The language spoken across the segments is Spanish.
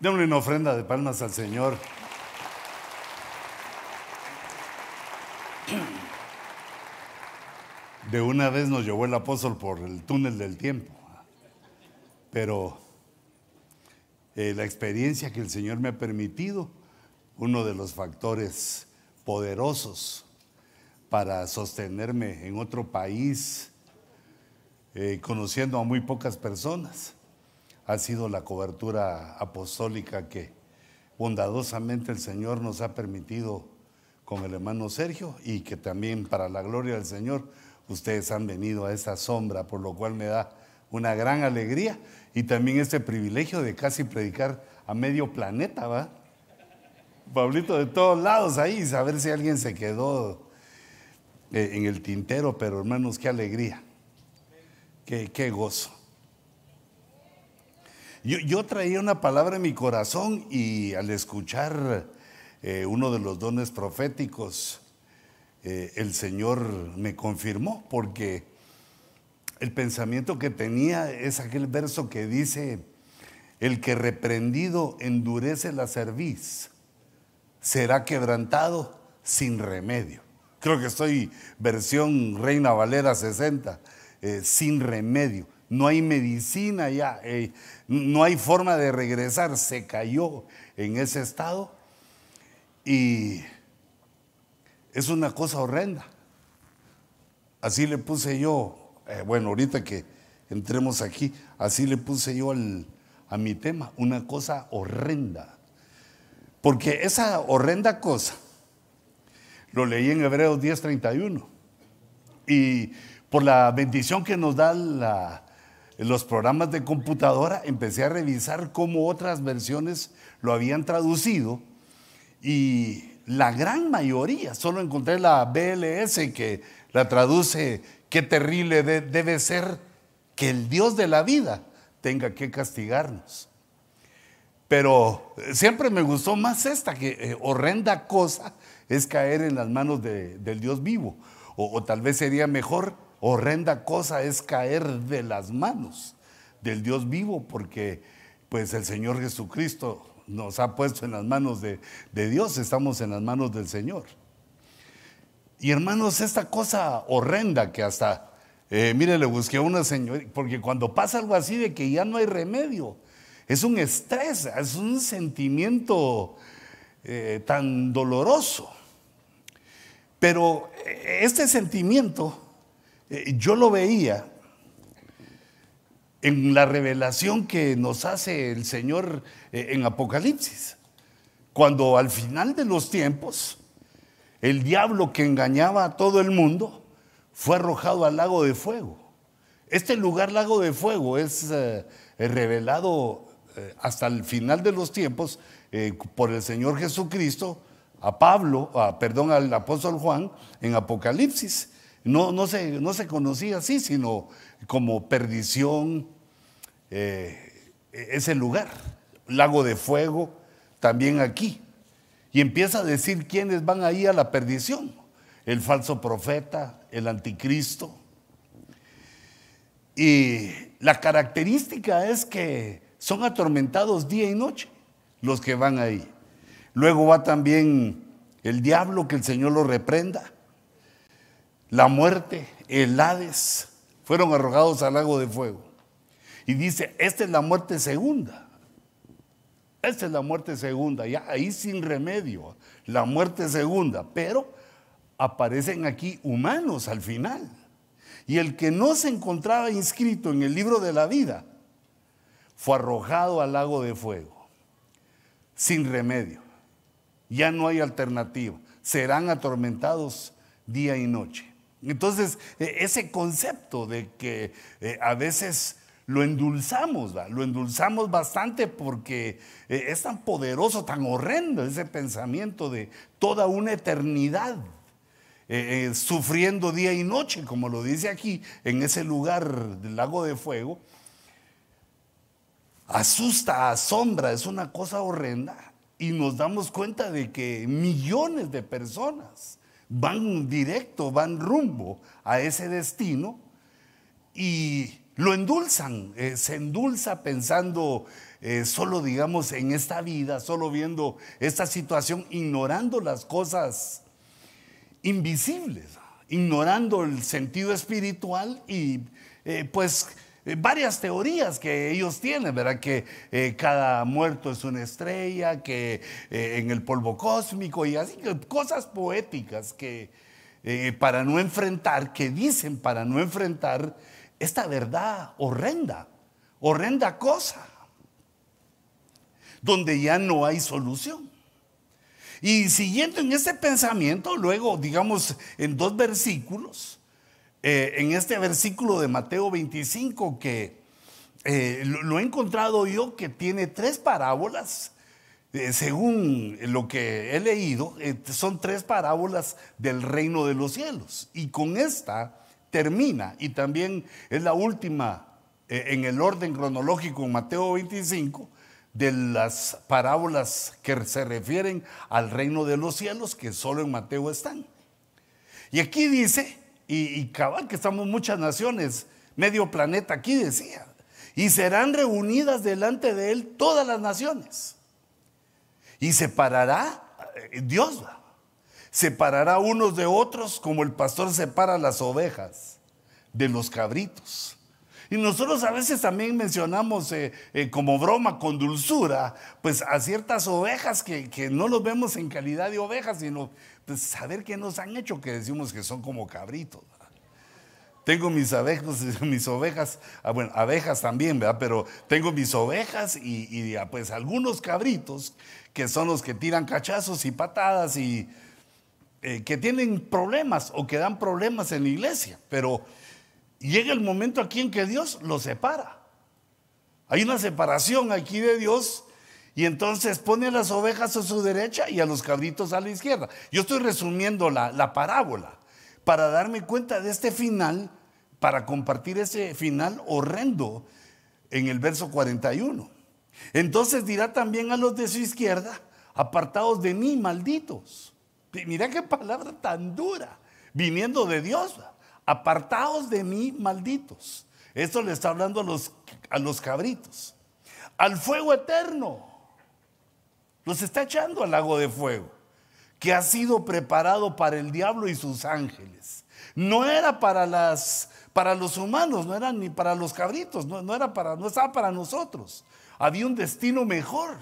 Démosle una ofrenda de palmas al Señor. De una vez nos llevó el apóstol por el túnel del tiempo. Pero eh, la experiencia que el Señor me ha permitido, uno de los factores poderosos para sostenerme en otro país, eh, conociendo a muy pocas personas, ha sido la cobertura apostólica que bondadosamente el Señor nos ha permitido con el hermano Sergio y que también para la gloria del Señor ustedes han venido a esa sombra, por lo cual me da una gran alegría y también este privilegio de casi predicar a medio planeta, ¿va? Pablito de todos lados ahí, saber si alguien se quedó eh, en el tintero, pero hermanos, qué alegría, qué, qué gozo. Yo, traía una palabra en mi corazón y al escuchar eh, uno de los dones proféticos, eh, el Señor me confirmó, porque el pensamiento que tenía es aquel verso que dice, el que reprendido endurece la cerviz, será quebrantado sin remedio. Creo que estoy versión Reina Valera 60, eh, sin remedio no hay medicina ya, no hay forma de regresar, se cayó en ese estado y es una cosa horrenda. Así le puse yo, eh, bueno, ahorita que entremos aquí, así le puse yo a mi tema, una cosa horrenda. Porque esa horrenda cosa, lo leí en Hebreos 10:31, y por la bendición que nos da la, los programas de computadora empecé a revisar cómo otras versiones lo habían traducido y la gran mayoría, solo encontré la BLS que la traduce, qué terrible debe ser que el Dios de la vida tenga que castigarnos. Pero siempre me gustó más esta, que eh, horrenda cosa es caer en las manos del Dios vivo. o tal vez sería mejor horrenda cosa es caer de las manos del Dios vivo, porque pues el Señor Jesucristo nos ha puesto en las manos de, Dios, estamos en las manos del Señor. Y hermanos, esta cosa horrenda que hasta, eh, mire, le busqué a una señora, porque cuando pasa algo así de que ya no hay remedio, es un estrés, es un sentimiento eh, tan doloroso. Pero eh, este sentimiento eh, yo lo veía en la revelación que nos hace el Señor eh, en Apocalipsis, cuando al final de los tiempos, el diablo que engañaba a todo el mundo fue arrojado al lago de fuego. Este lugar, lago de fuego, es eh, revelado hasta el final de los tiempos por el Señor Jesucristo a Pablo, perdón, al apóstol Juan en Apocalipsis. No, no, se, no se conocía así, sino como perdición, eh, ese lugar, lago de fuego, también aquí. Y empieza a decir quiénes van ahí a la perdición. El falso profeta, el anticristo. Y la característica es que son atormentados día y noche los que van ahí. Luego va también el diablo, que el Señor lo reprenda la muerte, el Hades, fueron arrojados al lago de fuego. Y dice, esta es la muerte segunda. Esta es la muerte segunda, ya ahí sin remedio, la muerte segunda. Pero aparecen aquí humanos al final. Y el que no se encontraba inscrito en el libro de la vida fue arrojado al lago de fuego, sin remedio. Ya no hay alternativa. Serán atormentados día y noche. Entonces, e, ese concepto de que eh, a veces lo endulzamos, lo endulzamos bastante porque eh, es tan poderoso, tan horrendo ese pensamiento de toda una eternidad. Sufriendo día y noche, como lo dice aquí, en ese lugar del lago de fuego, asusta, asombra, es una cosa horrenda. Y nos damos cuenta de que millones de personas van directo, van rumbo a ese destino y lo endulzan, eh, se endulza pensando eh, solo, digamos, en esta vida, solo viendo esta situación, ignorando las cosas invisibles, ignorando el sentido espiritual y eh, pues varias teorías que ellos tienen, ¿verdad? Que cada muerto es una estrella, que en el polvo cósmico y así, cosas poéticas que para no enfrentar, que dicen para no enfrentar esta verdad horrenda, horrenda cosa, donde ya no hay solución. Y siguiendo en ese pensamiento, luego, digamos, en dos versículos, eh, en este versículo de Mateo 25, que eh, lo, he encontrado yo, que tiene tres parábolas, eh, según lo que he leído, son tres parábolas del reino de los cielos. Y con esta termina y también es la última en el orden cronológico en Mateo 25 de las parábolas que se refieren al reino de los cielos que solo en Mateo están. Y aquí dice, y, cabal que estamos muchas naciones, medio planeta aquí decía, y serán reunidas delante de él todas las naciones. Y separará eh, Dios, separará unos de otros como el pastor separa las ovejas de los cabritos. Y nosotros a veces también mencionamos eh, eh, como broma, con dulzura, pues a ciertas ovejas que, no los vemos en calidad de ovejas, sino pues saber qué nos han hecho que decimos que son como cabritos. Tengo mis abejas, mis ovejas, ah, bueno, abejas también, ¿verdad? Pero tengo mis ovejas y, y pues algunos cabritos que son los que tiran cachazos y patadas y, eh, que tienen problemas o que dan problemas en la iglesia, pero llega el momento aquí en que Dios los separa. Hay una separación aquí de Dios y entonces pone a las ovejas a su derecha y a los cabritos a la izquierda. Yo estoy resumiendo la, la parábola para darme cuenta de este final, para compartir ese final horrendo en el verso 41. Entonces dirá también a los de su izquierda, apartados de mí, malditos Mira qué palabra tan dura, viniendo de Dios. Apartaos de mí, malditos. Esto le está hablando a los, a los cabritos. Al fuego eterno. Los está echando al lago de fuego, que ha sido preparado para el diablo y sus ángeles. No era para las para los humanos, no era ni para los cabritos, no, no, era para, no estaba para nosotros. Había un destino mejor,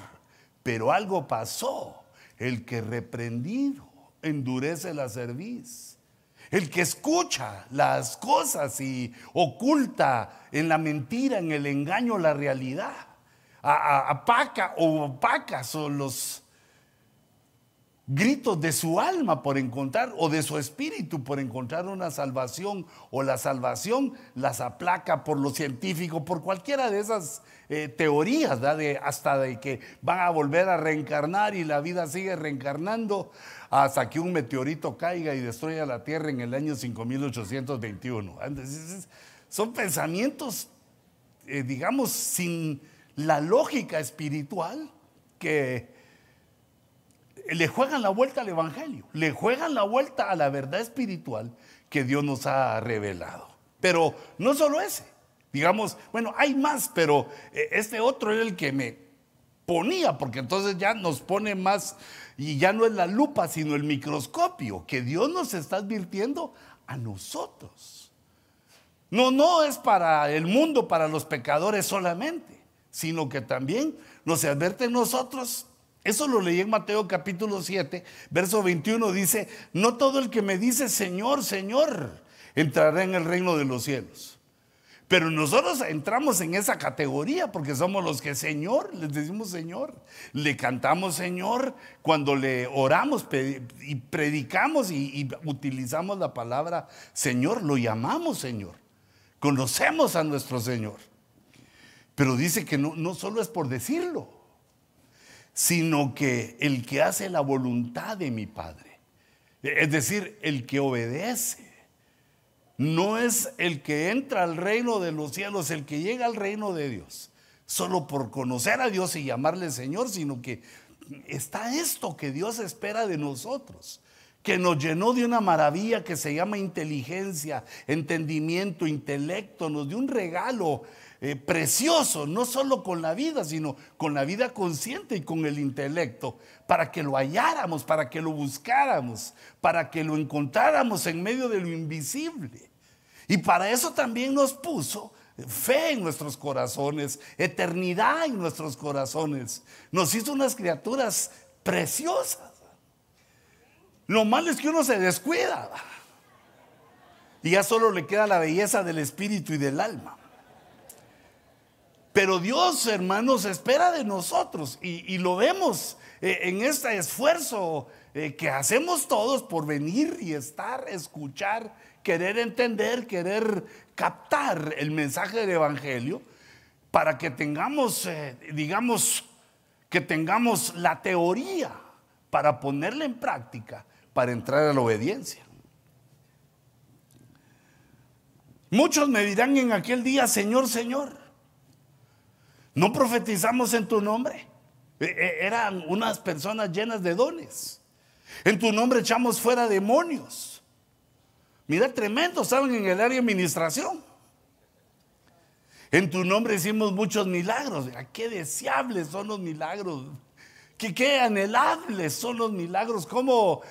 pero algo pasó. El que reprendido endurece la cerviz. El que escucha las cosas y oculta en la mentira, en el engaño, la realidad. Apaca o opaca son los gritos de su alma por encontrar o de su espíritu por encontrar una salvación o la salvación las aplaca por lo científico, por cualquiera de esas eh, teorías, de, hasta de que van a volver a reencarnar y la vida sigue reencarnando hasta que un meteorito caiga y destruya la Tierra en el año 5821. Son pensamientos, eh, digamos, sin la lógica espiritual que le juegan la vuelta al Evangelio, le juegan la vuelta a la verdad espiritual que Dios nos ha revelado. Pero no solo ese, digamos, bueno, hay más, pero eh, este otro era el que me ponía, porque entonces ya nos pone más, y ya no es la lupa, sino el microscopio, que Dios nos está advirtiendo a nosotros. No, no es para el mundo, para los pecadores solamente, sino que también nos advierte a nosotros eso lo leí en Mateo capítulo 7, verso 21, dice, no todo el que me dice Señor, Señor, entrará en el reino de los cielos. Pero nosotros entramos en esa categoría porque somos los que Señor, les decimos Señor, le cantamos Señor cuando le oramos y predicamos y, utilizamos la palabra Señor, lo llamamos Señor, conocemos a nuestro Señor. Pero dice que no, no solo es por decirlo, sino que el que hace la voluntad de mi Padre. Es decir, el que obedece. No es el que entra al reino de los cielos, el que llega al reino de Dios, solo por conocer a Dios y llamarle Señor, sino que está esto que Dios espera de nosotros, que nos llenó de una maravilla que se llama inteligencia, entendimiento, intelecto, nos dio un regalo eh, precioso, no solo con la vida, sino con la vida consciente y con el intelecto, para que lo halláramos, para que lo buscáramos, para que lo encontráramos en medio de lo invisible. Y para eso también nos puso fe en nuestros corazones, eternidad en nuestros corazones. Nos hizo unas criaturas preciosas. Lo malo es que uno se descuida. Y ya solo le queda la belleza del espíritu y del alma. Pero Dios, hermanos, espera de nosotros y, lo vemos eh, en este esfuerzo eh, que hacemos todos por venir y estar, escuchar, querer entender, querer captar el mensaje del Evangelio para que tengamos, eh, digamos, que tengamos la teoría para ponerla en práctica para entrar a la obediencia. Muchos me dirán en aquel día, Señor, Señor, ¿no profetizamos en tu nombre? E, e, eran unas personas llenas de dones. En tu nombre echamos fuera demonios. Mira, tremendo, saben, en el área de administración. En tu nombre hicimos muchos milagros. Qué deseables son los milagros. Qué, qué anhelables son los milagros. Cómo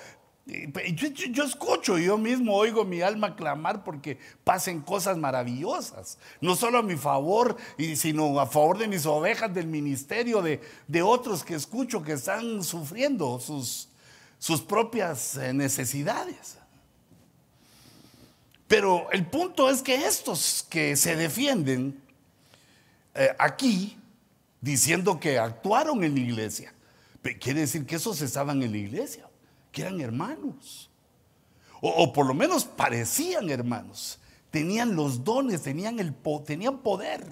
yo, escucho, yo mismo oigo mi alma clamar porque pasen cosas maravillosas, no solo a mi favor, sino a favor de mis ovejas del ministerio, de, de otros que escucho que están sufriendo sus, sus propias eh, necesidades. Pero el punto es que estos que se defienden eh, aquí, diciendo que actuaron en la iglesia, quiere decir que esos estaban en la iglesia que eran hermanos. O, por lo menos parecían hermanos. Tenían los dones, tenían, el, tenían poder.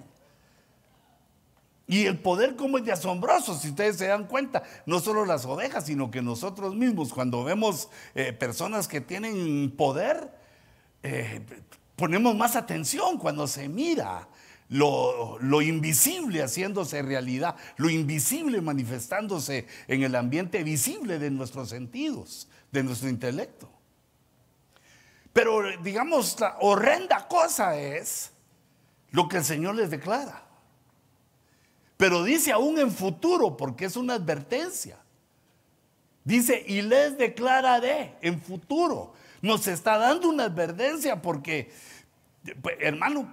Y el poder como es de asombroso, si ustedes se dan cuenta, no solo las ovejas, sino que nosotros mismos, cuando vemos eh, personas que tienen poder, eh, ponemos más atención cuando se mira lo, invisible haciéndose realidad, lo invisible manifestándose en el ambiente visible de nuestros sentidos, de nuestro intelecto. Pero digamos, la horrenda cosa es lo que el Señor les declara. Pero dice aún en futuro, porque es una advertencia. Dice, y les declararé en futuro. Nos está dando una advertencia porque, pues, hermano,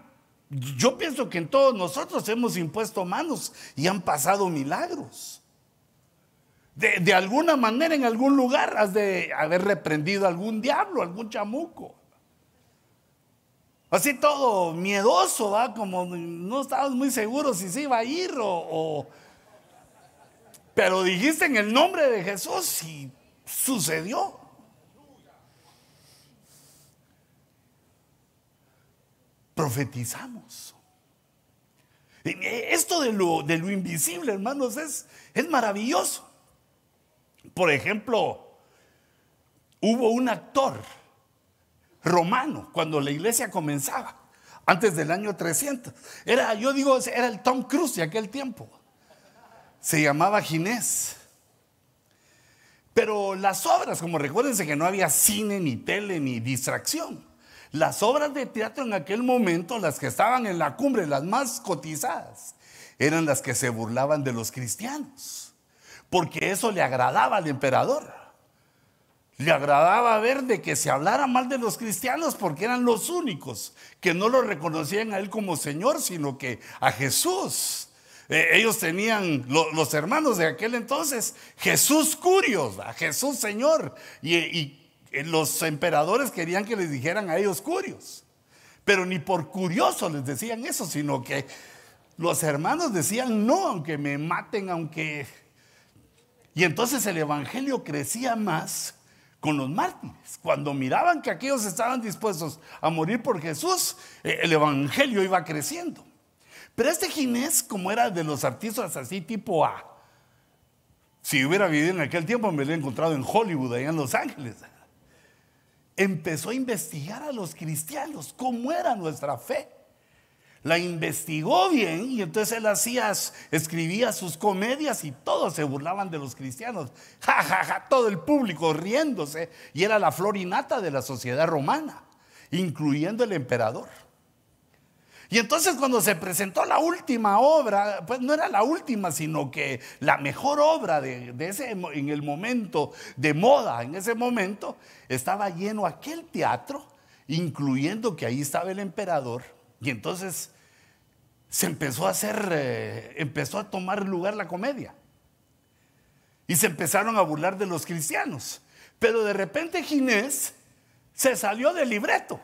yo pienso que en todos nosotros hemos impuesto manos y han pasado milagros. De, alguna manera, en algún lugar, has de haber reprendido algún diablo, algún chamuco. Así todo miedoso, ¿va? Como no estabas muy seguro si se iba a ir o... Pero dijiste en el nombre de Jesús y sucedió. profetizamos. Esto de lo, de lo invisible, hermanos, es, es maravilloso. Por ejemplo, hubo un actor romano cuando la iglesia comenzaba, antes del año 300. Era, yo digo, era el Tom Cruise de aquel tiempo. Se llamaba Ginés. Pero las obras, como recuérdense que no había cine, ni tele, ni distracción. Las obras de teatro en aquel momento, las que estaban en la cumbre, las más cotizadas, eran las que se burlaban de los cristianos, porque eso le agradaba al emperador. Le agradaba ver de que se hablara mal de los cristianos porque eran los únicos que no lo reconocían a él como Señor, sino que a Jesús. Eh, ellos tenían, los hermanos de aquel entonces, Jesús Curios, a Jesús Señor. y eh, los emperadores querían que les dijeran a ellos curios. Pero ni por curioso les decían eso, sino que los hermanos decían no, aunque me maten, aunque... Y entonces el Evangelio crecía más con los mártires. Cuando miraban que aquellos estaban dispuestos a morir por Jesús, eh, el Evangelio iba creciendo. Pero este Ginés, como era de los artistas así tipo A, si hubiera vivido en aquel tiempo me lo hubiera encontrado en Hollywood, allá en Los Ángeles empezó a investigar a los cristianos cómo era nuestra fe. La investigó bien y entonces él hacía, escribía sus comedias y todos se burlaban de los cristianos. Ja, ja, ja, todo el público riéndose y era la florinata de la sociedad romana, incluyendo el emperador. Y entonces cuando se presentó la última obra, pues no era la última, sino que la mejor obra de, ese, en el momento de moda, en ese momento, estaba lleno aquel teatro, incluyendo que ahí estaba el emperador. Y entonces se empezó a hacer, eh, empezó a tomar lugar la comedia. Y se empezaron a burlar de los cristianos. Pero de repente Ginés se salió del libreto.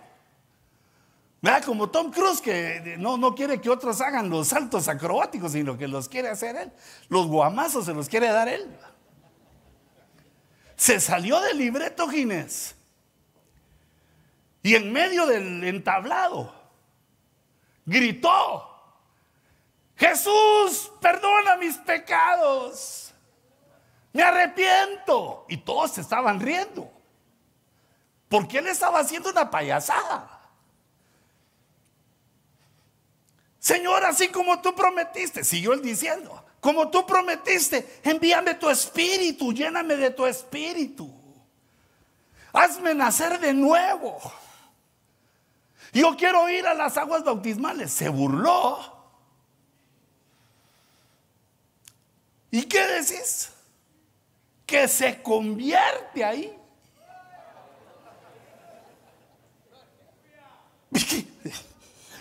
Como Tom Cruise que no, no quiere que otros hagan los saltos acrobáticos, sino que los quiere hacer él. Los guamazos se los quiere dar él. Se salió del libreto Ginés. Y en medio del entablado gritó, Jesús, perdona mis pecados. Me arrepiento. Y todos se estaban riendo. Porque él estaba haciendo una payasada. Señor, así como tú prometiste, siguió él diciendo, como tú prometiste, envíame tu espíritu, lléname de tu espíritu. Hazme nacer de nuevo. Yo quiero ir a las aguas bautismales. Se burló. ¿Y qué decís? Que se convierte ahí.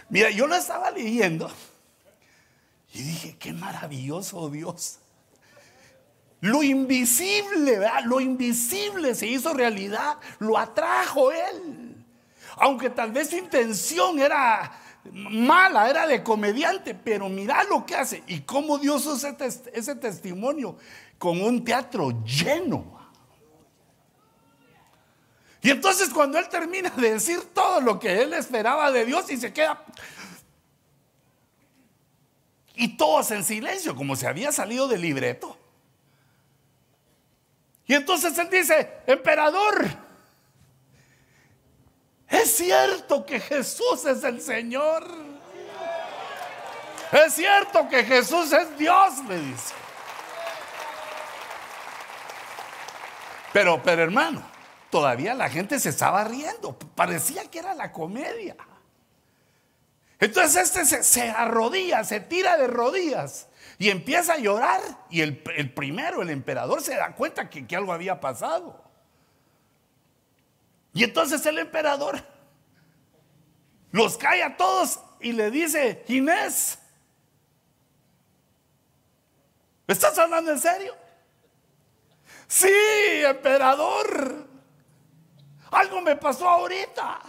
Mira, yo lo estaba leyendo y dije, qué maravilloso Dios. Lo invisible, ¿verdad? Lo invisible se hizo realidad, lo atrajo Él. Aunque tal vez su intención era mala, era de comediante, pero mira lo que hace y cómo Dios usa ese testimonio con un teatro lleno. Y entonces cuando él termina de decir todo lo que él esperaba de Dios y se queda... Y todos en silencio, como se había salido del libreto. Y entonces él dice, emperador, es cierto que Jesús es el Señor. Es cierto que Jesús es Dios, le dice. Pero, pero hermano, todavía la gente se estaba riendo. Parecía que era la comedia. Entonces este se, arrodilla, se tira de rodillas y empieza a llorar. Y el, primero, el emperador, se da cuenta que algo había pasado. Y entonces el emperador los cae a todos y le dice, Inés, ¿estás hablando en serio? Sí, emperador. Algo me pasó ahorita.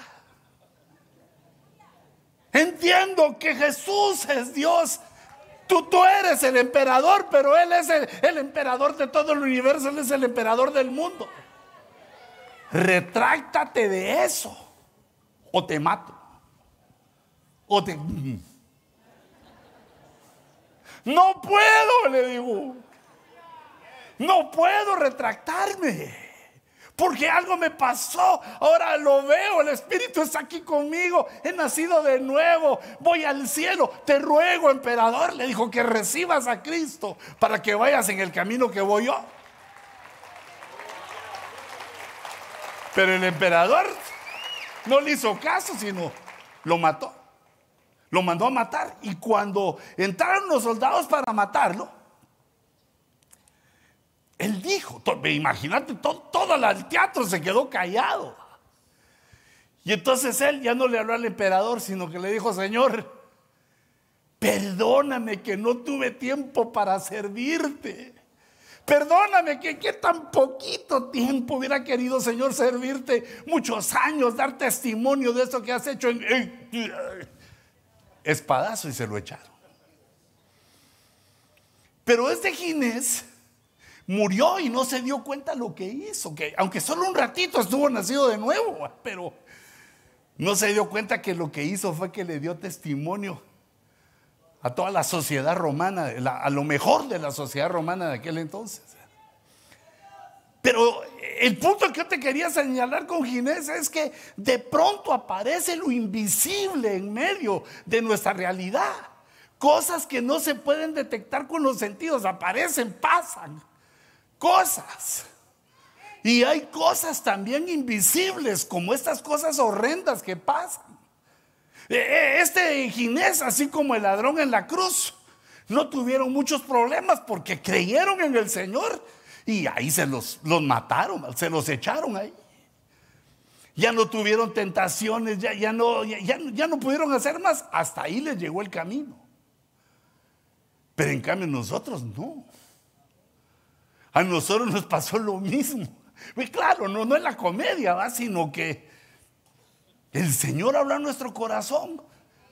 Entiendo que Jesús es Dios. Tú, tú eres el emperador, pero Él es el, el emperador de todo el universo. Él es el emperador del mundo. Retráctate de eso o te mato. O te... No puedo, le digo. No puedo retractarme porque algo me pasó. Ahora lo veo, el Espíritu está aquí conmigo. He nacido de nuevo, voy al cielo. Te ruego, emperador, le dijo que recibas a Cristo para que vayas en el camino que voy yo. Pero el emperador no le hizo caso, sino lo mató. Lo mandó a matar. Y cuando entraron los soldados para matarlo, él dijo, imagínate, todo, el teatro se quedó callado. Y entonces él ya no le habló al emperador, sino que le dijo, Señor, perdóname que no tuve tiempo para servirte. Perdóname que, que tan poquito tiempo hubiera querido, Señor, servirte muchos años, dar testimonio de eso que has hecho. En, espadazo y se lo echaron. Pero este Ginés murió y no se dio cuenta lo que hizo, que aunque solo un ratito estuvo nacido de nuevo, pero no se dio cuenta que lo que hizo fue que le dio testimonio a toda la sociedad romana, a lo mejor de la sociedad romana de aquel entonces. Pero el punto que yo te quería señalar con Ginés es que de pronto aparece lo invisible en medio de nuestra realidad. Cosas que no se pueden detectar con los sentidos, aparecen, pasan. Cosas. Y hay cosas también invisibles, como estas cosas horrendas que pasan. E, e, este Ginés, así como el ladrón en la cruz, no tuvieron muchos problemas porque creyeron en el Señor y ahí se los, los mataron, se los echaron ahí. Ya no tuvieron tentaciones, ya, ya, no, ya, ya no pudieron hacer más. Hasta ahí les llegó el camino. Pero en cambio nosotros no. A nosotros nos pasó lo mismo. Pues claro, no, no es la comedia, ¿va? sino que el Señor habla en nuestro corazón.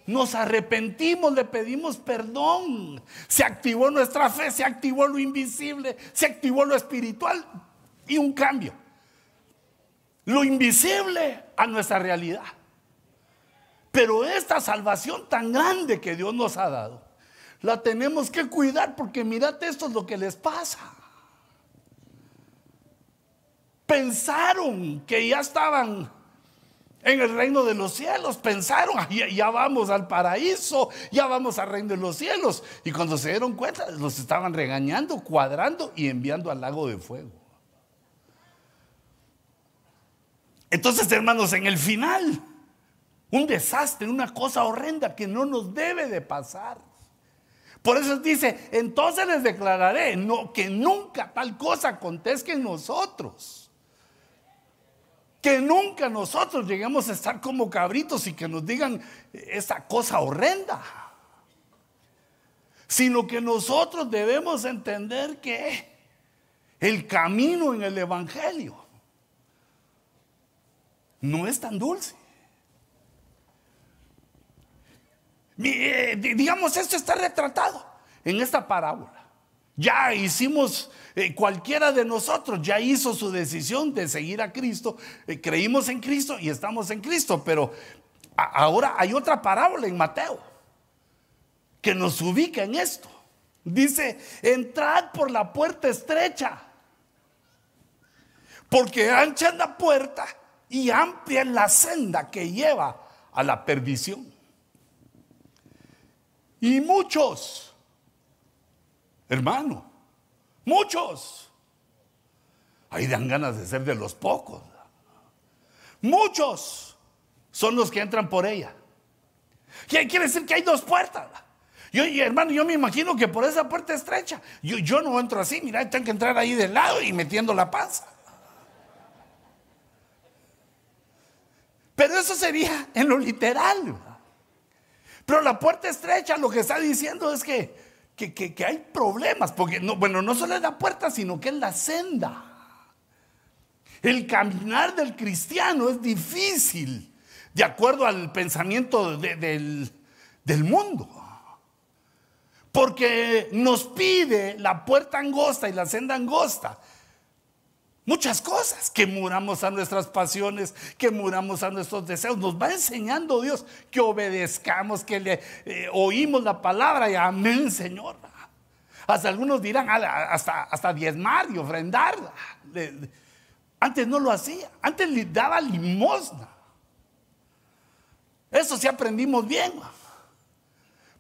Nos arrepentimos, le pedimos perdón. Se activó nuestra fe, se activó lo invisible, se activó lo espiritual y un cambio. Lo invisible a nuestra realidad. Pero esta salvación tan grande que Dios nos ha dado, la tenemos que cuidar porque mirate esto es lo que les pasa. Pensaron que ya estaban en el reino de los cielos. Pensaron, ya, vamos al paraíso, ya vamos al reino de los cielos. Y cuando se dieron cuenta, los estaban regañando, cuadrando y enviando al lago de fuego. Entonces, hermanos, en el final, un desastre, una cosa horrenda que no nos debe de pasar. Por eso dice, entonces les declararé que nunca tal cosa acontezca en nosotros que nunca nosotros lleguemos a estar como cabritos y que nos digan esa cosa horrenda. Sino que nosotros debemos entender que el camino en el Evangelio no es tan dulce. Eh, digamos, esto está retratado en esta parábola. Ya hicimos, eh, cualquiera de nosotros ya hizo su decisión de seguir a Cristo, eh, creímos en Cristo y estamos en Cristo, pero ahora hay otra parábola en Mateo que nos ubica en esto. Dice, entrad por la puerta estrecha, porque ancha es la puerta y amplia es la senda que lleva a la perdición. Y muchos hermano. Muchos. Ahí dan ganas de ser de los pocos. Muchos son los que entran por ella. Y quiere decir que hay dos puertas. Yo, hermano, yo me imagino que por esa puerta estrecha, yo, yo no entro así, mira, tengo que entrar ahí del lado y metiendo la panza. Pero eso sería en lo literal. Pero la puerta estrecha lo que está diciendo es que que, hay problemas, porque no, bueno, no solo es la puerta, sino que es la senda. El caminar del cristiano es difícil, de acuerdo al pensamiento del, del mundo. Porque nos pide la puerta angosta y la senda angosta muchas cosas, que muramos a nuestras pasiones, que muramos a nuestros deseos. Nos va enseñando Dios que obedezcamos, que le eh, oímos la palabra y amén, Señor. Hasta algunos dirán hasta, hasta diezmar y ofrendar. Antes no lo hacía, antes le daba limosna. Eso sí aprendimos bien.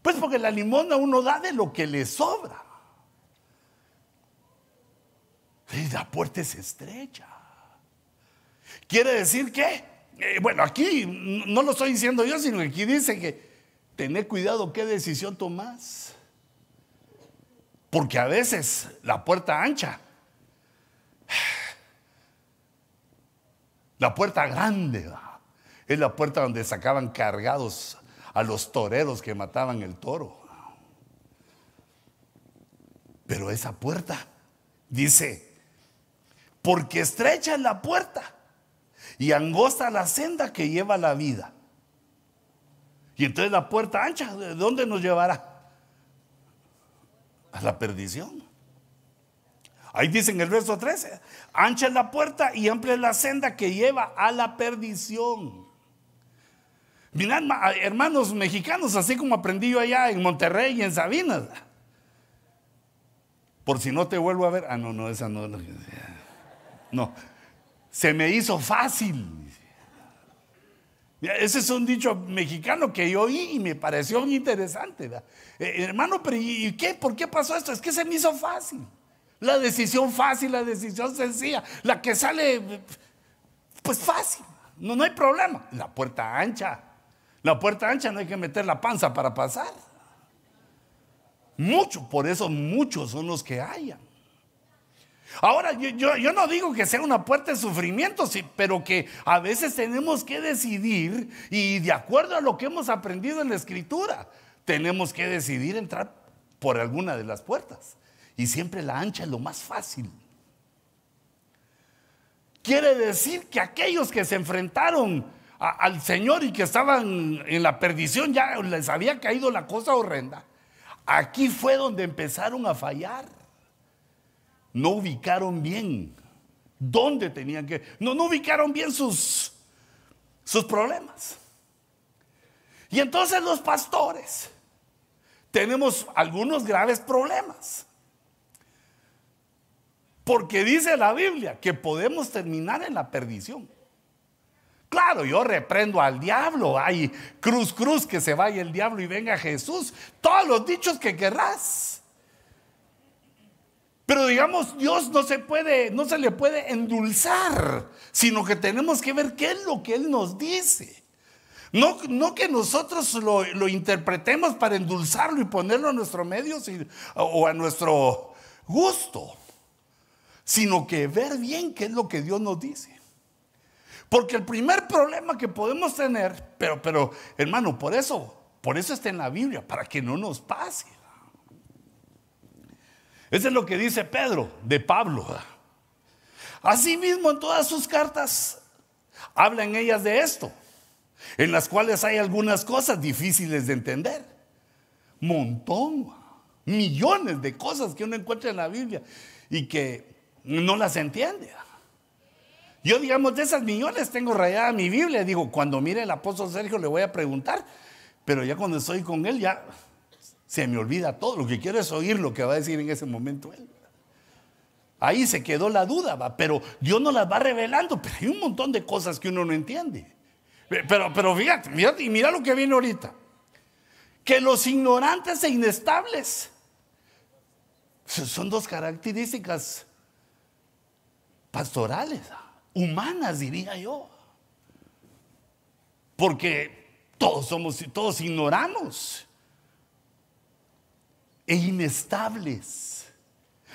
Pues porque la limosna uno da de lo que le sobra. La puerta es estrecha. Quiere decir que, eh, bueno, aquí no lo estoy diciendo yo, sino que aquí dice que tener cuidado qué decisión tomas. Porque a veces la puerta ancha, la puerta grande, es la puerta donde sacaban cargados a los toreros que mataban el toro. Pero esa puerta dice, porque estrecha es la puerta y angosta la senda que lleva la vida. Y entonces la puerta ancha, ¿de dónde nos llevará? A la perdición. Ahí dice en el verso 13, ancha es la puerta y amplia es la senda que lleva a la perdición. Mirad, hermanos mexicanos, así como aprendí yo allá en Monterrey y en Sabinas. Por si no te vuelvo a ver. Ah, no, no, esa no es la que No, se me hizo fácil. Ese es un dicho mexicano que yo oí y me pareció interesante. Eh, hermano, pero ¿y qué? ¿Por qué pasó esto? Es que se me hizo fácil. La decisión fácil, la decisión sencilla, la que sale, pues fácil. No, no hay problema. La puerta ancha. La puerta ancha no hay que meter la panza para pasar. Mucho, por eso muchos son los que hayan. Ahora, yo, no digo que sea una puerta de sufrimiento, pero que a veces tenemos que decidir y de acuerdo a lo que hemos aprendido en la escritura, tenemos que decidir entrar por alguna de las puertas. Y siempre la ancha es lo más fácil. Quiere decir que aquellos que se enfrentaron al Señor y que estaban en la perdición, ya les había caído la cosa horrenda. Aquí fue donde empezaron a fallar no ubicaron bien dónde tenían que, no, no ubicaron bien sus, sus problemas. Y entonces los pastores tenemos algunos graves problemas. Porque dice la Biblia que podemos terminar en la perdición. Claro, yo reprendo al diablo. Hay cruz, cruz, que se vaya el diablo y venga Jesús. Todos los dichos que querrás. Pero digamos, Dios no se puede, no se le puede endulzar, sino que tenemos que ver qué es lo que Él nos dice. No, no que nosotros lo, interpretemos para endulzarlo y ponerlo a nuestro medio o a nuestro gusto, sino que ver bien qué es lo que Dios nos dice. Porque el primer problema que podemos tener, pero, pero hermano, por eso, por eso está en la Biblia, para que no nos pase. Eso es lo que dice Pedro de Pablo. Asimismo, en todas sus cartas hablan ellas de esto, en las cuales hay algunas cosas difíciles de entender. Montón, millones de cosas que uno encuentra en la Biblia y que no las entiende. Yo, digamos, de esas millones tengo rayada mi Biblia. Digo, cuando mire el apóstol Sergio le voy a preguntar, pero ya cuando estoy con él, ya se me olvida todo. Lo que quiero es oír lo que va a decir en ese momento él. Ahí se quedó la duda, ¿va? pero Dios nos las va revelando, pero hay un montón de cosas que uno no entiende. Pero, pero fíjate, fíjate, y mira lo que viene ahorita. Que los ignorantes e inestables son dos características pastorales, humanas diría yo. Porque todos somos, todos ignoramos e inestables.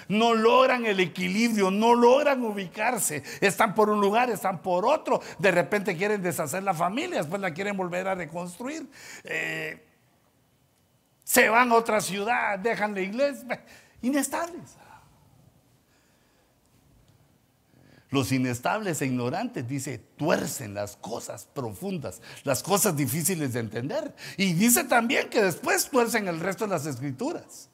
No logran el equilibrio, no logran ubicarse. Están por un lugar, están por otro. De repente quieren deshacer la familia, después la quieren volver a reconstruir. Eh, se van a otra ciudad, dejan la iglesia. Inestables. Los inestables e ignorantes, dice, tuercen las cosas profundas, las cosas difíciles de entender. Y dice también que después tuercen el resto de las escrituras.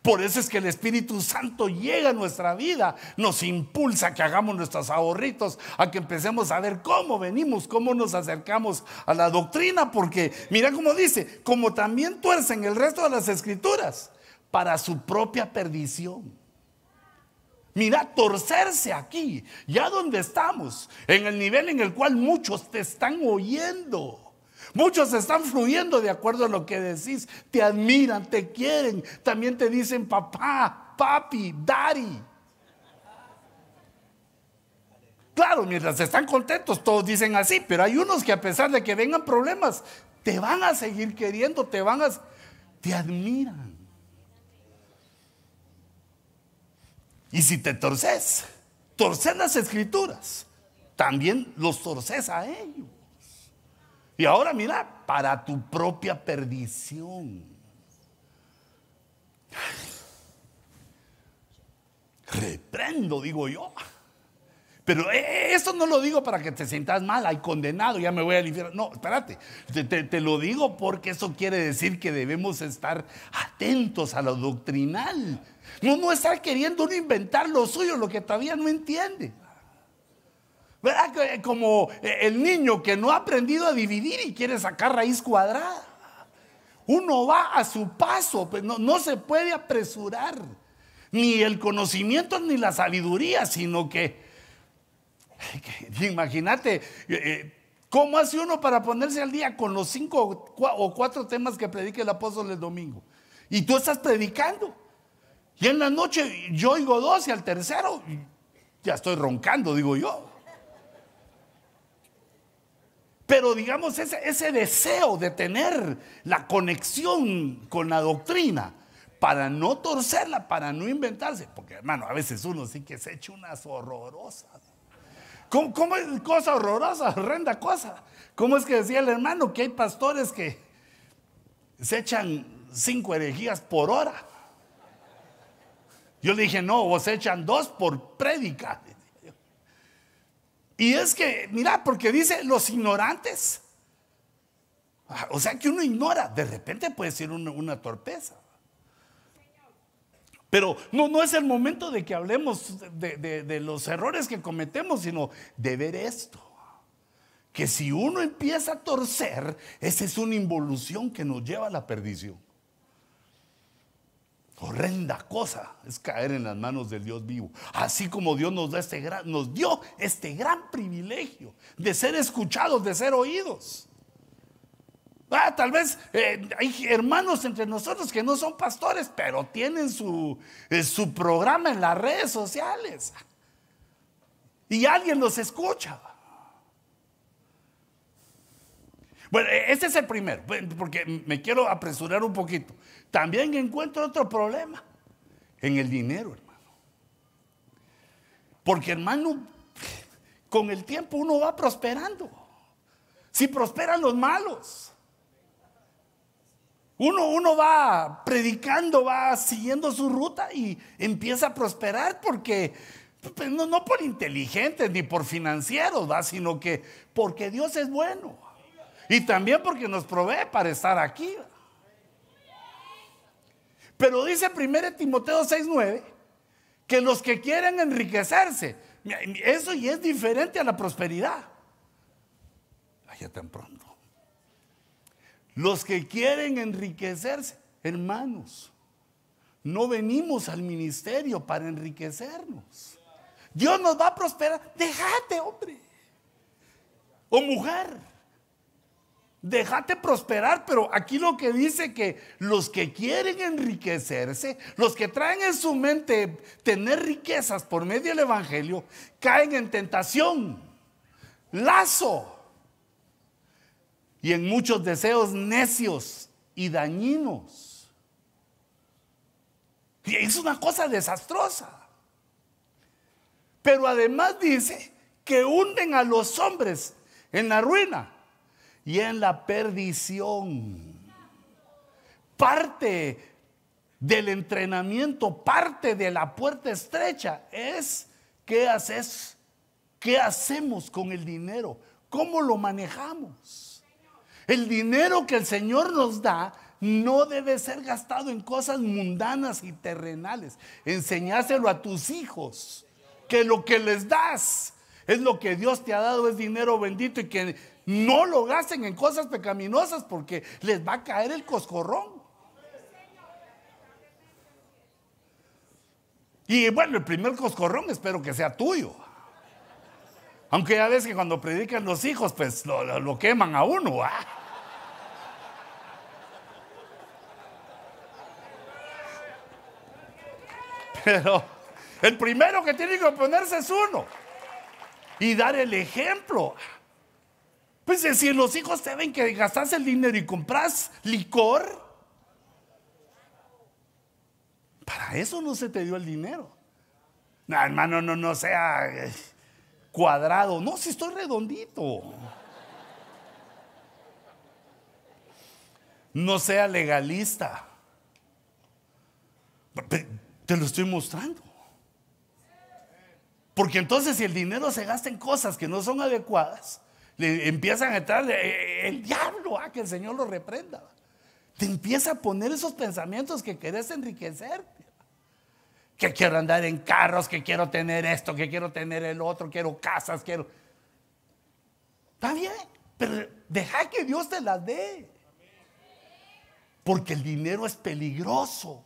Por eso es que el Espíritu Santo llega a nuestra vida, nos impulsa a que hagamos nuestros ahorritos, a que empecemos a ver cómo venimos, cómo nos acercamos a la doctrina, porque mira cómo dice, como también tuercen el resto de las escrituras para su propia perdición. Mira, torcerse aquí, ya donde estamos, en el nivel en el cual muchos te están oyendo. Muchos están fluyendo de acuerdo a lo que decís. Te admiran, te quieren. También te dicen papá, papi, daddy. Claro, mientras están contentos, todos dicen así, pero hay unos que a pesar de que vengan problemas, te van a seguir queriendo, te van a... te admiran. Y si te torces, torces las escrituras, también los torces a ellos. Y ahora mira, para tu propia perdición. Reprendo, digo yo. Pero eh, esto no lo digo para que te sientas mal, hay condenado, ya me voy al infierno. No, espérate, te, te, lo digo porque eso quiere decir que debemos estar atentos a lo doctrinal. No, no estar queriendo uno inventar lo suyo, lo que todavía no entiende. ¿Verdad? Como eh, el niño que no ha aprendido a dividir y quiere sacar raíz cuadrada. Uno va a su paso, pues no, no se puede apresurar. Ni el conocimiento ni la sabiduría, sino que Imagínate, eh, eh, ¿cómo hace uno para ponerse al día con los cinco o cuatro temas que predica el apóstol el domingo? Y tú estás predicando. Y en la noche yo oigo dos y al tercero ya estoy roncando, digo yo. Pero digamos, ese, ese deseo de tener la conexión con la doctrina para no torcerla, para no inventarse, porque hermano, a veces uno sí que se echa unas horrorosas. ¿Cómo, es cosa horrorosa, horrenda cosa? ¿Cómo es que decía el hermano que hay pastores que se echan cinco herejías por hora? Yo le dije, no, vos echan dos por prédica. Y es que, mira, porque dice los ignorantes. Ah, o sea que uno ignora, de repente puede ser una torpeza. Pero no, no es el momento de que hablemos de, los errores que cometemos, sino de ver esto. Que si uno empieza a torcer, esa es una involución que nos lleva a la perdición. Horrenda cosa es caer en las manos del Dios vivo. Así como Dios nos, este dio este gran privilegio de ser escuchados, de ser oídos. Ah, tal vez eh, hay hermanos entre nosotros que no son pastores, pero tienen su, eh, su programa en las redes sociales. Y alguien los escucha. Bueno, este es el primero, porque me quiero apresurar un poquito. También encuentro otro problema en el dinero, hermano. Porque, hermano, con el tiempo uno va prosperando. Si prosperan los malos. Uno, uno va predicando, va siguiendo su ruta y empieza a prosperar porque pues, no, por inteligentes ni por financieros, ¿va? sino que porque Dios es bueno. Y también porque nos provee para estar aquí. Pero dice 1 Timoteo 6:9 que los que quieren enriquecerse, eso ya es diferente a la prosperidad. Allá tan pronto. Los que quieren enriquecerse, hermanos, no venimos al ministerio para enriquecernos. Dios nos va a prosperar. Déjate, hombre. O mujer. Déjate prosperar, pero aquí lo que dice que los que quieren enriquecerse, los que traen en su mente tener riquezas por medio del Evangelio, caen en tentación, lazo, y en muchos deseos necios y dañinos. Y es una cosa desastrosa. Pero además dice que hunden a los hombres en la ruina y en la perdición. Parte del entrenamiento, parte de la puerta estrecha es qué haces, qué hacemos con el dinero, cómo lo manejamos. El dinero que el Señor nos da no debe ser gastado en cosas mundanas y terrenales. Enseñáselo a tus hijos, que lo que les das es lo que Dios te ha dado, es dinero bendito y que no lo gasten en cosas pecaminosas porque les va a caer el coscorrón. Y bueno, el primer coscorrón espero que sea tuyo. Aunque ya ves que cuando predican los hijos, pues lo, queman a uno. Pero el primero que tiene que oponerse es uno. Y dar el ejemplo. Pues si los hijos te ven que gastas el dinero y compras licor, para eso no se te dio el dinero. No, hermano, no, no sea eh, cuadrado. No, si estoy redondito. No sea legalista. Te lo estoy mostrando. Porque entonces si el dinero se gasta en cosas que no son adecuadas, empiezan a entrar eh, el diablo, a ah, que el Señor lo reprenda. Te empieza a poner esos pensamientos que querés enriquecerte que quiero andar en carros, que quiero tener esto, que quiero tener el otro, quiero casas, quiero... Está bien, pero deja que Dios te las dé. Porque el dinero es peligroso.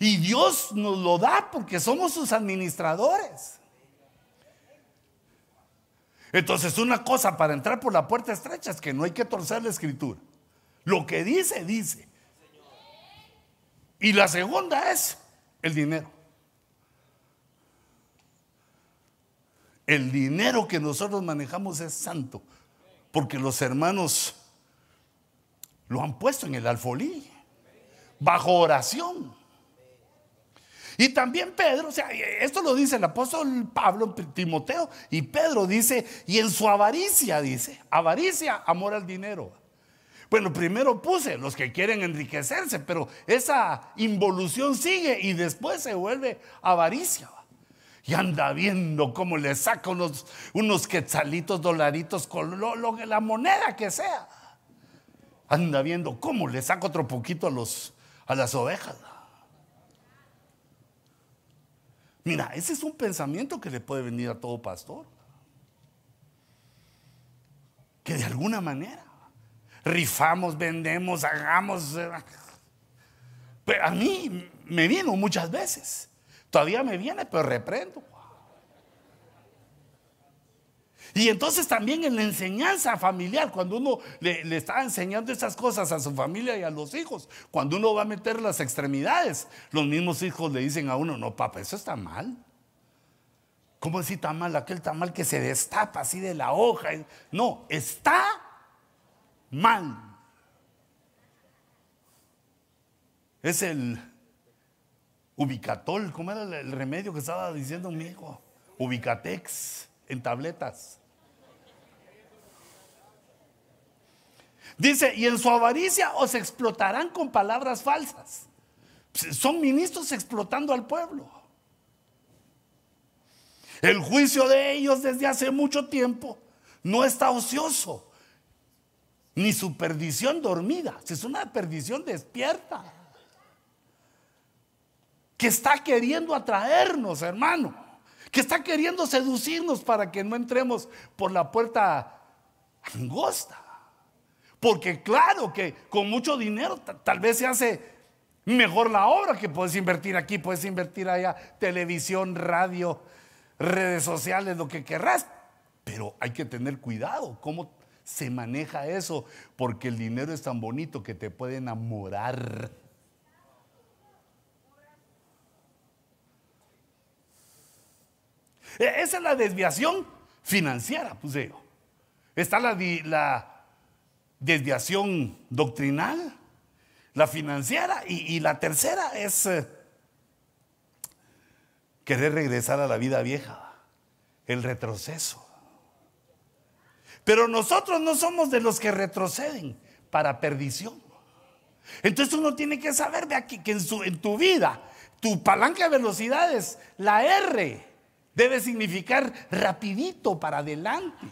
Y Dios nos lo da porque somos sus administradores. Entonces, una cosa para entrar por la puerta estrecha es que no hay que torcer la escritura. Lo que dice, dice. Y la segunda es el dinero. El dinero que nosotros manejamos es santo, porque los hermanos lo han puesto en el alfolí, bajo oración. Y también Pedro, o sea, esto lo dice el apóstol Pablo, Timoteo, y Pedro dice, y en su avaricia, dice, avaricia, amor al dinero. Bueno, primero puse los que quieren enriquecerse, pero esa involución sigue y después se vuelve avaricia. Y anda viendo cómo le saca unos, quetzalitos, dolaritos, con lo, la moneda que sea. Anda viendo cómo le saca otro poquito a, a las ovejas. Mira, ese es un pensamiento que le puede venir a todo pastor. Que de alguna manera rifamos, vendemos, hagamos. Eh, pero a mí me vino muchas veces. Todavía me viene, pero reprendo. Y entonces también en la enseñanza familiar, cuando uno le, está enseñando esas cosas a su familia y a los hijos, cuando uno va a meter las extremidades, los mismos hijos le dicen a uno, no, papá, eso está mal. ¿Cómo decir está mal? Aquel mal que se destapa así de la hoja. No, está mal. Es el ubicatol, ¿cómo era el remedio que estaba diciendo mi hijo? Ubicatex en tabletas. Dice, y en su avaricia os explotarán con palabras falsas. Son ministros explotando al pueblo. El juicio de ellos desde hace mucho tiempo no está ocioso, ni su perdición dormida. Es una perdición despierta. Que está queriendo atraernos, hermano. Que está queriendo seducirnos para que no entremos por la puerta angosta. Porque claro que con mucho dinero tal vez se hace mejor la obra que puedes invertir aquí, puedes invertir allá, televisión, radio, redes sociales, lo que querrás. Pero hay que tener cuidado cómo se maneja eso, porque el dinero es tan bonito que te puede enamorar. E, esa es la desviación financiera, pues digo. Está la desviación doctrinal, la financiera y, la tercera es eh, querer regresar a la vida vieja, el retroceso. Pero nosotros no somos de los que retroceden para perdición. Entonces uno tiene que saber de aquí que en, en tu vida, tu palanca de velocidades, la R, debe significar rapidito para adelante.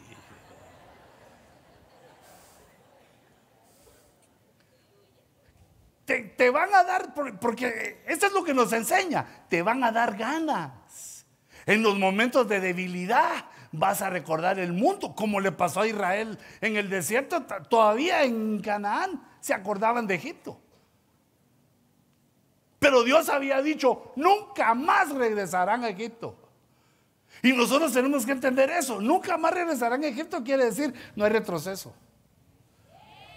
Te, van a dar, porque esto es lo que nos enseña, te van a dar ganas. En los momentos de debilidad vas a recordar el mundo, como le pasó a Israel en el desierto, todavía en Canaán se acordaban de Egipto. Pero Dios había dicho, nunca más regresarán a Egipto. Y nosotros tenemos que entender eso. Nunca más regresarán a Egipto quiere decir, no hay retroceso.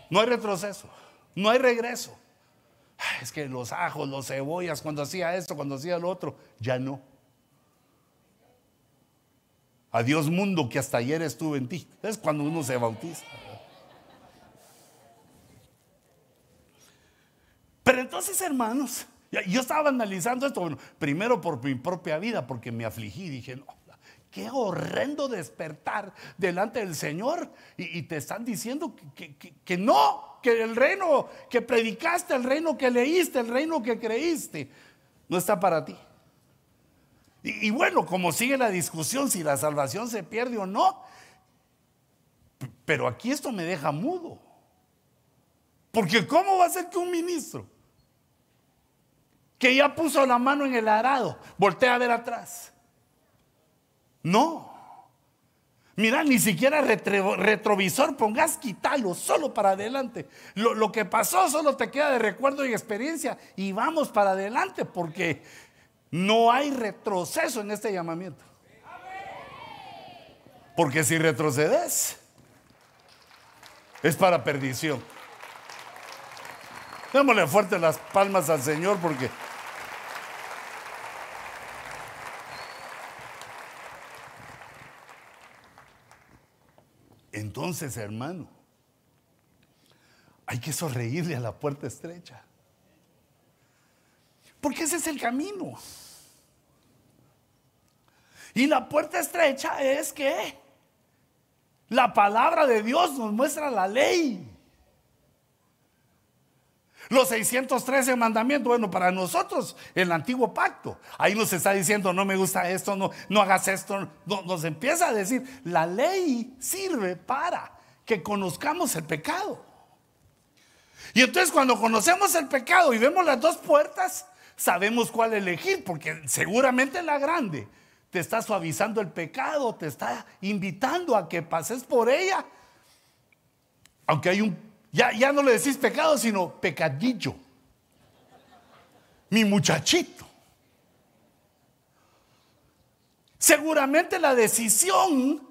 No hay retroceso. No hay regreso es que los ajos, los cebollas, cuando hacía esto, cuando hacía lo otro, ya no. Adiós mundo que hasta ayer estuve en ti. Es cuando uno se bautiza. Pero entonces, hermanos, yo estaba analizando esto, primero por mi propia vida, porque me afligí, dije, no, qué horrendo despertar delante del Señor y, te están diciendo que no, que el reino que predicaste, el reino que leíste, el reino que creíste, no está para ti. Y, bueno, como sigue la discusión si la salvación se pierde o no, pero aquí esto me deja mudo. Porque ¿cómo va a ser que un ministro que ya puso la mano en el arado voltea a ver atrás? No. Mira, ni siquiera retrovisor pongas, quítalo, solo para adelante. Lo, que pasó solo te queda de recuerdo y experiencia y vamos para adelante porque no hay retroceso en este llamamiento. Porque si retrocedes, es para perdición. Démosle fuerte las palmas al Señor porque entonces, hermano, hay que sonreírle a la puerta estrecha. Porque ese es el camino. Y la puerta estrecha es que la palabra de Dios nos muestra la ley. Los 613 mandamientos, bueno, para nosotros el antiguo pacto, ahí nos está diciendo, no me gusta esto, no, no hagas esto, nos empieza a decir, la ley sirve para que conozcamos el pecado. Y entonces cuando conocemos el pecado y vemos las dos puertas, sabemos cuál elegir, porque seguramente la grande te está suavizando el pecado, te está invitando a que pases por ella. Aunque hay un, ya, ya no le decís pecado, sino pecadillo. Mi muchachito. Seguramente la decisión,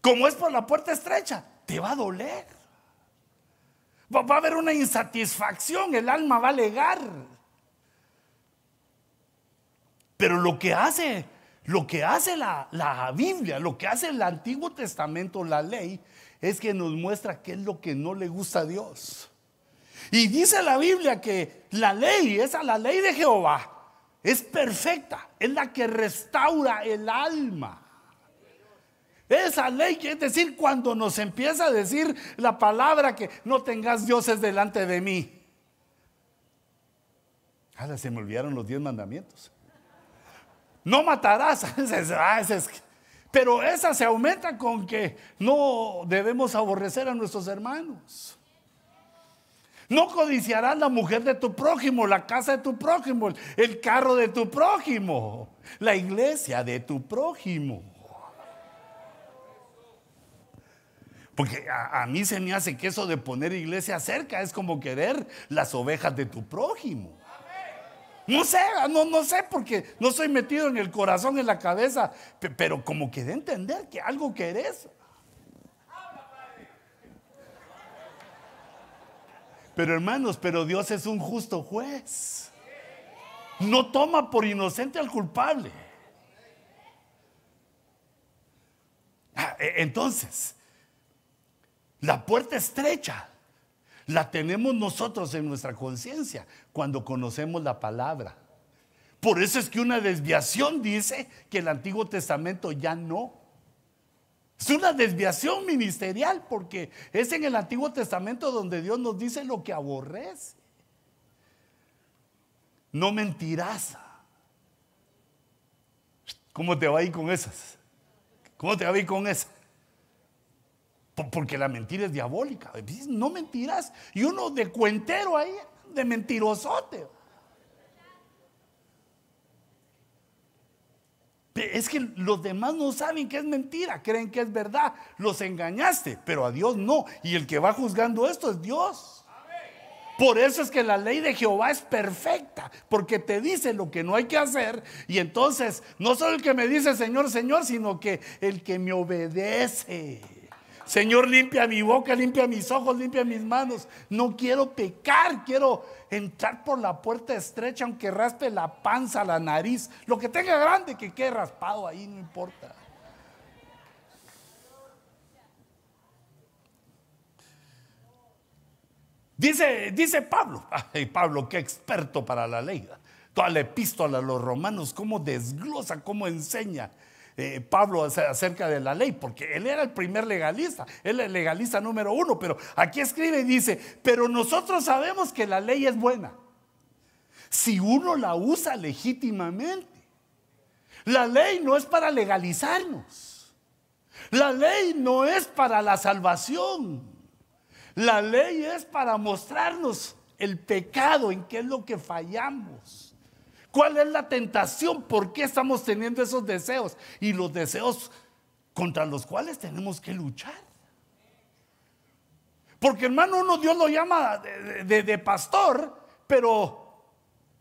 como es por la puerta estrecha, te va a doler. Va, a haber una insatisfacción, el alma va a alegar. Pero lo que hace, lo que hace la, la Biblia, lo que hace el Antiguo Testamento, la ley, es que nos muestra qué es lo que no le gusta a Dios. Y dice la Biblia que la ley, esa la ley de Jehová, es perfecta, es la que restaura el alma. Esa ley, es decir, cuando nos empieza a decir la palabra que no tengas dioses delante de mí. Ahora se me olvidaron los diez mandamientos. No matarás. Ah, pero esa se aumenta con que no debemos aborrecer a nuestros hermanos. No codiciarás la mujer de tu prójimo, la casa de tu prójimo, el carro de tu prójimo, la iglesia de tu prójimo. Porque a, mí se me hace que eso de poner iglesia cerca es como querer las ovejas de tu prójimo. No sé, no, no sé porque no soy metido en el corazón, en la cabeza, pero como que de entender que algo querés. Pero hermanos, pero Dios es un justo juez. No toma por inocente al culpable. Ah, e, entonces, la puerta estrecha la tenemos nosotros en nuestra conciencia cuando conocemos la palabra. Por eso es que una desviación dice que el Antiguo Testamento ya no. Es una desviación ministerial porque es en el Antiguo Testamento donde Dios nos dice lo que aborrece. No mentirás. ¿Cómo te va a ir con esas? ¿Cómo te va a ir con esas? Porque la mentira es diabólica. No mentirás. Y uno de cuentero ahí, de mentirosote. Es que los demás no saben que es mentira, creen que es verdad. Los engañaste, pero a Dios no. Y el que va juzgando esto es Dios. Por eso es que la ley de Jehová es perfecta, porque te dice lo que no hay que hacer. Y entonces, no solo el que me dice Señor, Señor, sino que el que me obedece. Señor, limpia mi boca, limpia mis ojos, limpia mis manos. No quiero pecar, quiero entrar por la puerta estrecha, aunque raspe la panza, la nariz, lo que tenga grande que quede raspado ahí, no importa. Dice, dice Pablo, ay Pablo, qué experto para la ley. Toda la epístola a los romanos, cómo desglosa, cómo enseña eh, Pablo acerca de la ley, porque él era el primer legalista, él el legalista número uno, pero aquí escribe y dice, pero nosotros sabemos que la ley es buena, si uno la usa legítimamente. La ley no es para legalizarnos, la ley no es para la salvación, la ley es para mostrarnos el pecado, en qué es lo que fallamos. ¿Cuál es la tentación? ¿Por qué estamos teniendo esos deseos? Y los deseos contra los cuales tenemos que luchar. Porque hermano, uno Dios lo llama de, pastor, pero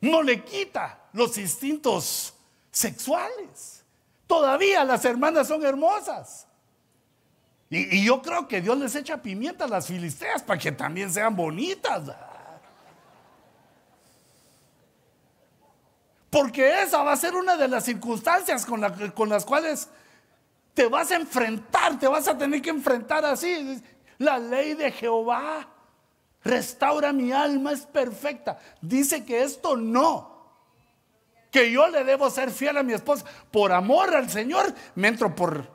no le quita los instintos sexuales. todavía las hermanas son hermosas. Y, y yo creo que Dios les echa pimienta a las filisteas para que también sean bonitas. Porque esa va a ser una de las circunstancias con, con, las cuales te vas a enfrentar, te vas a tener que enfrentar así. La ley de Jehová restaura mi alma, es perfecta. Dice que esto no, que yo le debo ser fiel a mi esposa. Por amor al Señor, me entro por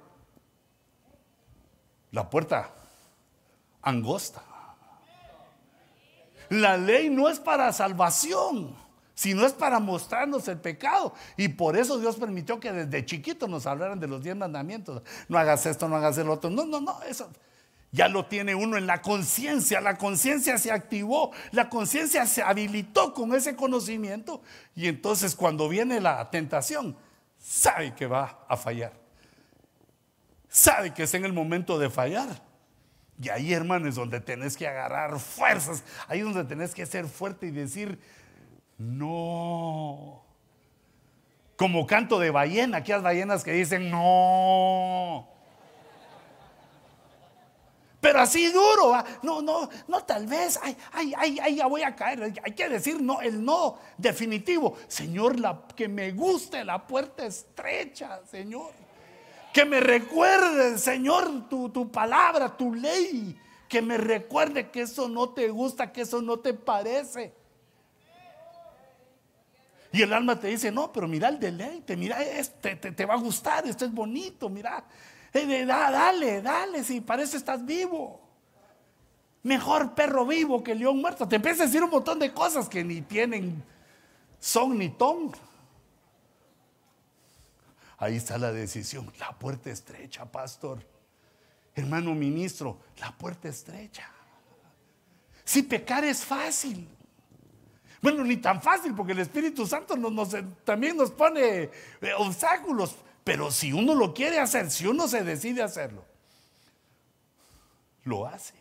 la puerta angosta. La ley no es para salvación sino es para mostrarnos el pecado. Y por eso Dios permitió que desde chiquito nos hablaran de los diez mandamientos. No hagas esto, no hagas el otro. No, no, no, eso ya lo tiene uno en la conciencia. La conciencia se activó, la conciencia se habilitó con ese conocimiento. Y entonces cuando viene la tentación, sabe que va a fallar. Sabe que es en el momento de fallar. Y ahí, hermanos, donde tenés que agarrar fuerzas. Ahí es donde tenés que ser fuerte y decir, no. Como canto de ballena, aquellas ballenas que dicen no. Pero así duro, no, no, no, tal vez, ay, ay, ay, ay, ya voy a caer. Hay que decir no, el no definitivo. Señor, que me guste la puerta estrecha, Señor. Que me recuerde, Señor, tu, tu palabra, tu ley. Que me recuerde que eso no te gusta, que eso no te parece. Y el alma te dice, no, pero mira el deleite, mira, este, te, va a gustar, esto es bonito, mira. Eh, dale, dale, si parece estás vivo. Mejor perro vivo que león muerto. Te empieza a decir un montón de cosas que ni tienen son ni ton. Ahí está la decisión. La puerta estrecha, pastor. Hermano ministro, la puerta estrecha. Si pecar es fácil. Bueno, ni tan fácil porque el Espíritu Santo también nos pone eh, obstáculos. Pero si uno lo quiere hacer, si uno se decide hacerlo, lo hace.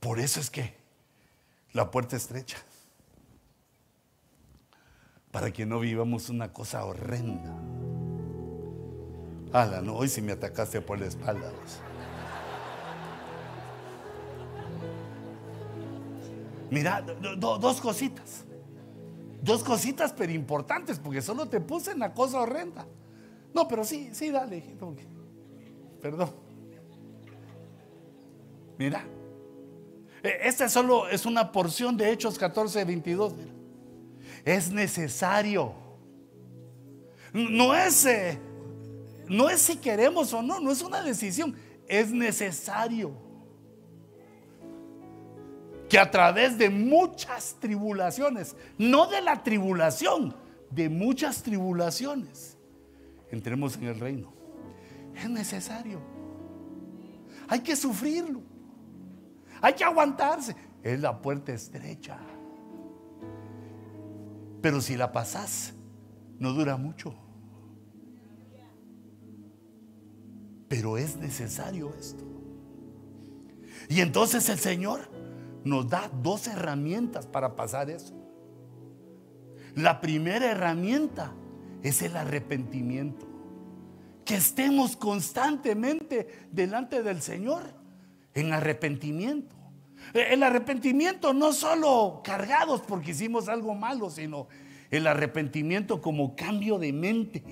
Por eso es que la puerta estrecha. Para que no vivamos una cosa horrenda. Ala, no, hoy si me atacaste por la espalda. Mira, dos cositas. Dos cositas, pero importantes, porque solo te puse en la cosa horrenda. No, pero sí, sí, dale, Perdón. Mira. E, esta solo es una porción de Hechos 14, 22. Es necesario. No es, eh, no es si queremos o no, no es una decisión. Es necesario que a través de muchas tribulaciones, no de la tribulación, de muchas tribulaciones, entremos en el reino. Es necesario. Hay que sufrirlo. Hay que aguantarse. Es la puerta estrecha. Pero si la pasas, no dura mucho. Pero es necesario esto. Y entonces el Señor nos da dos herramientas para pasar eso. La primera herramienta es el arrepentimiento. Que estemos constantemente delante del Señor en arrepentimiento. El arrepentimiento no solo cargados porque hicimos algo malo, sino el arrepentimiento como cambio de mente,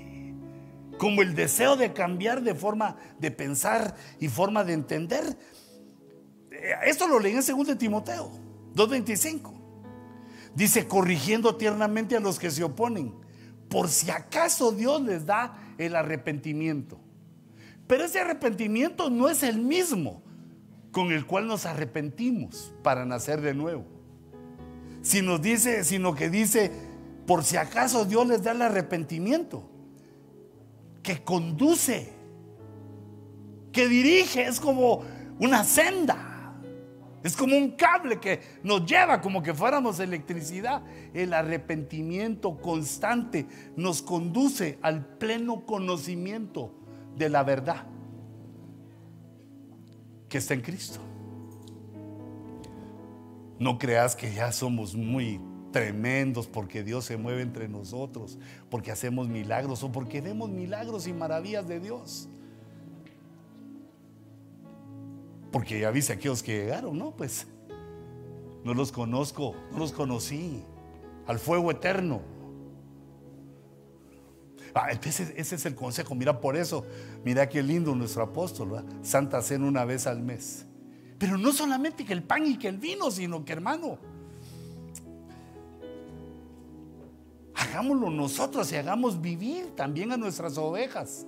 como el deseo de cambiar de forma de pensar y forma de entender esto lo leí en 2 Timoteo 2.25. Dice, corrigiendo tiernamente a los que se oponen, por si acaso Dios les da el arrepentimiento. Pero ese arrepentimiento no es el mismo con el cual nos arrepentimos para nacer de nuevo. Si nos dice, sino que dice, por si acaso Dios les da el arrepentimiento, que conduce, que dirige, es como una senda es como un cable que nos lleva como que fuéramos electricidad. El arrepentimiento constante nos conduce al pleno conocimiento de la verdad que está en Cristo. No creas que ya somos muy tremendos porque Dios se mueve entre nosotros, porque hacemos milagros o porque vemos milagros y maravillas de Dios. Porque ya viste aquellos que llegaron, ¿no? Pues no los conozco, no los conocí. Al fuego eterno. Ah, ese, es el consejo. Mira, por eso, mira qué lindo nuestro apóstol, Santa Cena una vez al mes. Pero no solamente que el pan y que el vino, sino que, hermano, hagámoslo nosotros y hagamos vivir también a nuestras ovejas.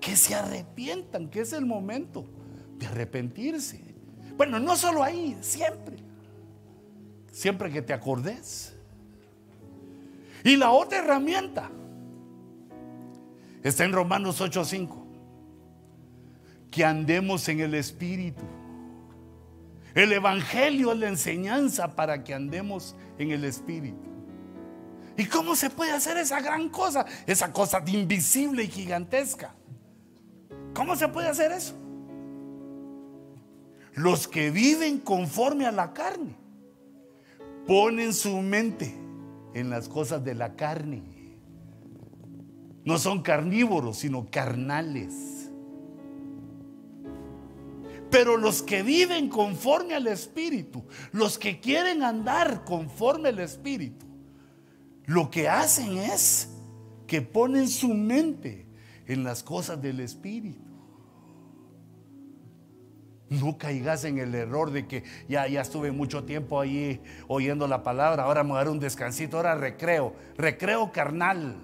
Que se arrepientan, que es el momento de arrepentirse. Bueno, no solo ahí, siempre. Siempre que te acordes. Y la otra herramienta está en Romanos 8:5. Que andemos en el Espíritu. El Evangelio es la enseñanza para que andemos en el Espíritu. ¿Y cómo se puede hacer esa gran cosa? Esa cosa invisible y gigantesca. ¿Cómo se puede hacer eso? Los que viven conforme a la carne ponen su mente en las cosas de la carne. No son carnívoros, sino carnales. Pero los que viven conforme al Espíritu, los que quieren andar conforme al Espíritu, lo que hacen es que ponen su mente en las cosas del Espíritu. No caigas en el error de que ya, ya estuve mucho tiempo ahí oyendo la palabra, ahora me voy a dar un descansito, ahora recreo, recreo carnal.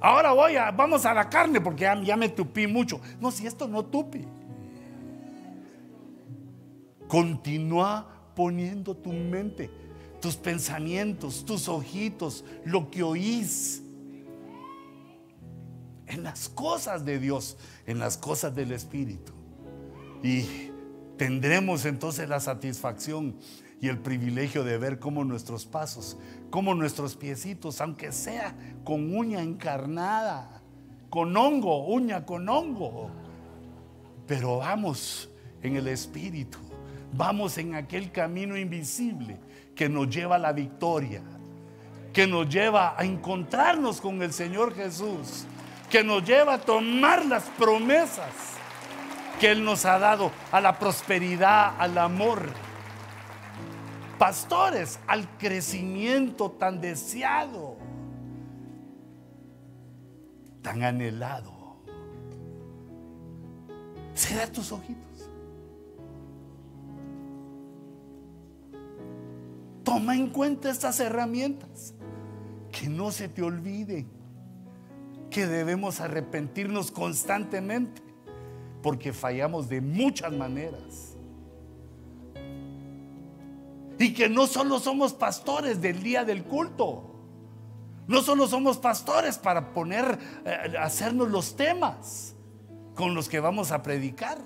Ahora voy a, vamos a la carne porque ya, ya me tupí mucho. No, si esto no tupi. Continúa poniendo tu mente, tus pensamientos, tus ojitos, lo que oís en las cosas de Dios, en las cosas del Espíritu. Y tendremos entonces la satisfacción y el privilegio de ver cómo nuestros pasos, cómo nuestros piecitos, aunque sea con uña encarnada, con hongo, uña con hongo, pero vamos en el Espíritu, vamos en aquel camino invisible que nos lleva a la victoria, que nos lleva a encontrarnos con el Señor Jesús, que nos lleva a tomar las promesas que Él nos ha dado, a la prosperidad, al amor. Pastores, al crecimiento tan deseado, tan anhelado. Cierra tus ojitos. Toma en cuenta estas herramientas. Que no se te olviden que debemos arrepentirnos constantemente porque fallamos de muchas maneras. Y que no solo somos pastores del día del culto, no solo somos pastores para poner, eh, hacernos los temas con los que vamos a predicar,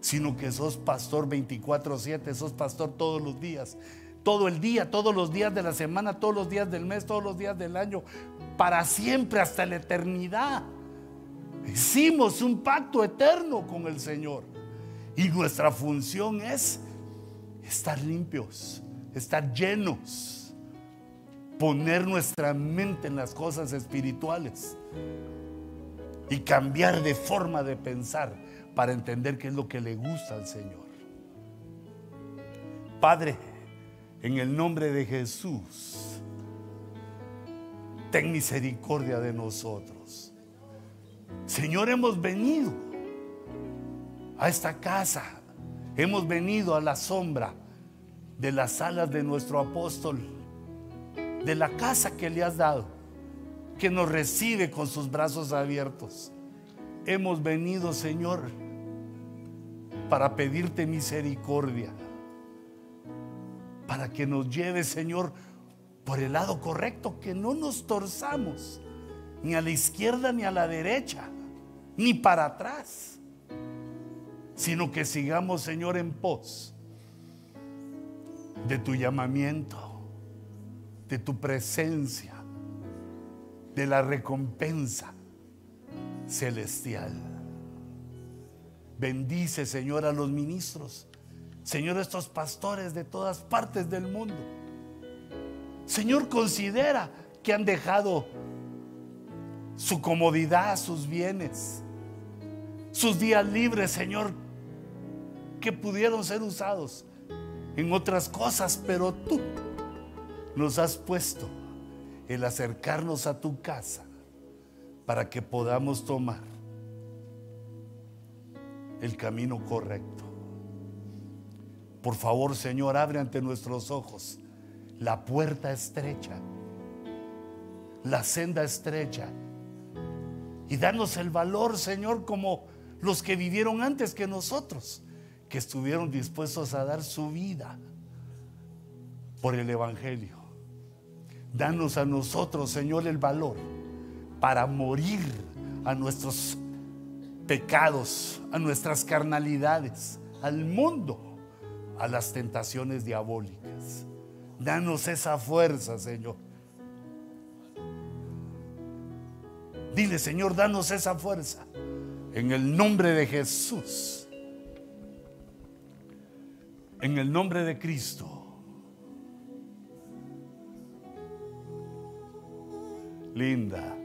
sino que sos pastor 24/7, sos pastor todos los días, todo el día, todos los días de la semana, todos los días del mes, todos los días del año, para siempre, hasta la eternidad. Hicimos un pacto eterno con el Señor. Y nuestra función es estar limpios, estar llenos, poner nuestra mente en las cosas espirituales y cambiar de forma de pensar para entender qué es lo que le gusta al Señor. Padre, en el nombre de Jesús, ten misericordia de nosotros. Señor, hemos venido a esta casa, hemos venido a la sombra de las alas de nuestro apóstol, de la casa que le has dado, que nos recibe con sus brazos abiertos. Hemos venido, Señor, para pedirte misericordia, para que nos lleves, Señor, por el lado correcto, que no nos torzamos ni a la izquierda ni a la derecha, ni para atrás, sino que sigamos, Señor, en pos de tu llamamiento, de tu presencia, de la recompensa celestial. Bendice, Señor, a los ministros Señor, estos pastores de todas partes del mundo. Señor, considera que han dejado su comodidad, sus bienes, sus días libres, Señor, que pudieron ser usados en otras cosas, pero tú nos has puesto el acercarnos a tu casa para que podamos tomar el camino correcto. Por favor, Señor, abre ante nuestros ojos la puerta estrecha, la senda estrecha, y danos el valor, Señor, como los que vivieron antes que nosotros, que estuvieron dispuestos a dar su vida por el Evangelio. Danos a nosotros, Señor, el valor para morir a nuestros pecados, a nuestras carnalidades, al mundo, a las tentaciones diabólicas. Danos esa fuerza, Señor. Dile, Señor, danos esa fuerza. En el nombre de Jesús. En el nombre de Cristo. Linda.